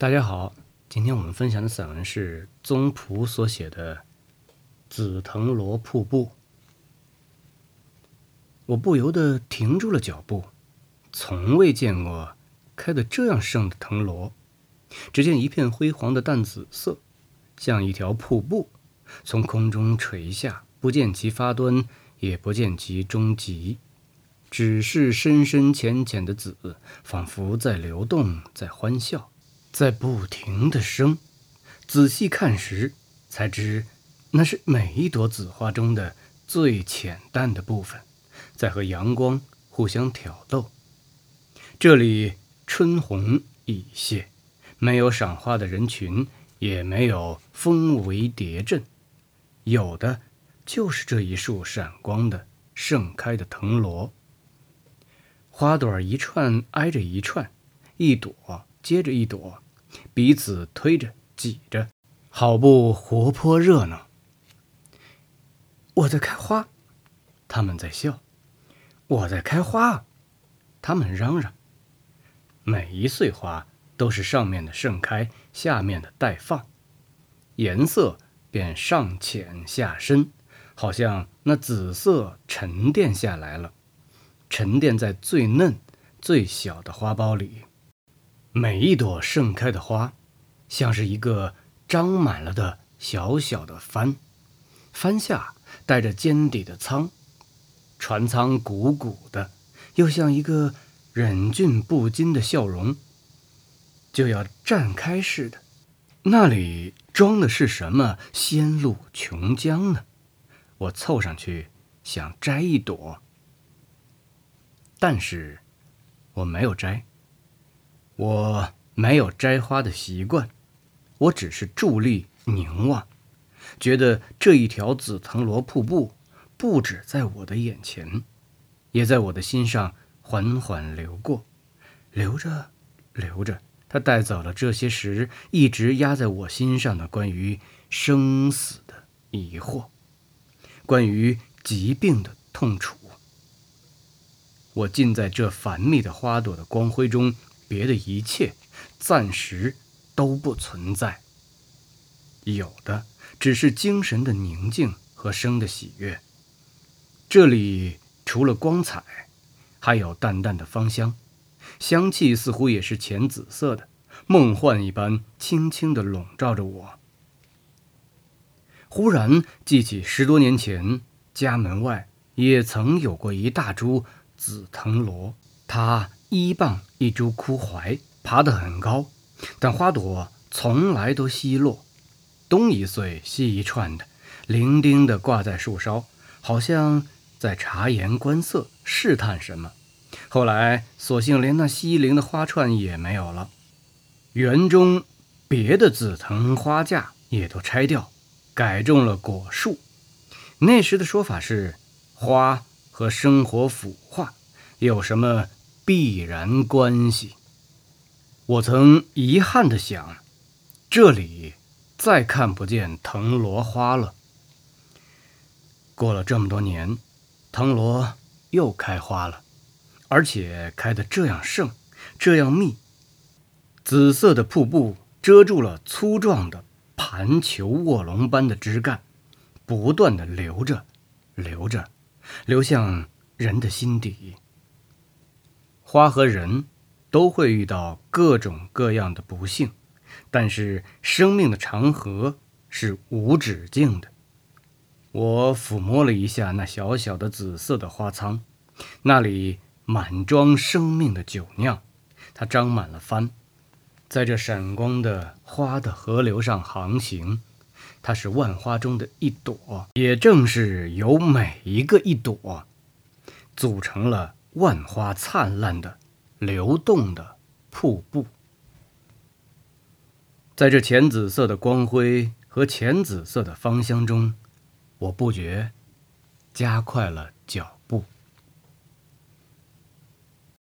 大家好，今天我们分享的散文是宗璞所写的《紫藤萝瀑布》。我不由得停住了脚步，从未见过开得这样盛的藤萝。只见一片辉煌的淡紫色，像一条瀑布，从空中垂下，不见其发端，也不见其终极，只是深深浅浅的紫，仿佛在流动，在欢笑。在不停的生，仔细看时，才知那是每一朵紫花中的最浅淡的部分，在和阳光互相挑逗。这里春红已谢，没有赏花的人群，也没有蜂围蝶阵，有的就是这一束闪光的盛开的藤萝，花朵一串挨着一串，一朵。接着一朵，彼此推着挤着，好不活泼热闹。我在开花，他们在笑；我在开花，他们嚷嚷。每一穗花都是上面的盛开，下面的待放，颜色便上浅下深，好像那紫色沉淀下来了，沉淀在最嫩、最小的花苞里。每一朵盛开的花，像是一个张满了的小小的帆，帆下带着尖底的舱，船舱鼓鼓的，又像一个忍俊不禁的笑容，就要绽开似的。那里装的是什么仙露琼浆呢？我凑上去想摘一朵，但是我没有摘。我没有摘花的习惯，我只是伫立凝望，觉得这一条紫藤萝瀑布不止在我的眼前，也在我的心上缓缓流过，流着流着，它带走了这些时一直压在我心上的关于生死的疑惑，关于疾病的痛楚。我浸在这繁密的花朵的光辉中。别的一切暂时都不存在，有的只是精神的宁静和生的喜悦。这里除了光彩，还有淡淡的芳香，香气似乎也是浅紫色的，梦幻一般，轻轻地笼罩着我。忽然记起十多年前家门外也曾有过一大株紫藤萝，它。一棒一株枯槐，爬得很高，但花朵从来都稀落，东一穗西一串的，伶仃地挂在树梢，好像在察言观色，试探什么。后来索性连那稀零的花串也没有了，园中别的紫藤花架也都拆掉，改种了果树。那时的说法是，花和生活腐化有什么？必然关系。我曾遗憾地想，这里再看不见藤萝花了。过了这么多年，藤萝又开花了，而且开得这样盛，这样密。紫色的瀑布遮住了粗壮的盘球卧龙般的枝干，不断地流着，流着，流向人的心底。花和人都会遇到各种各样的不幸，但是生命的长河是无止境的。我抚摸了一下那小小的紫色的花舱，那里满装生命的酒酿，它张满了帆，在这闪光的花的河流上航行。它是万花中的一朵，也正是由每一个一朵组成了。万花灿烂的、流动的瀑布，在这浅紫色的光辉和浅紫色的芳香中，我不觉加快了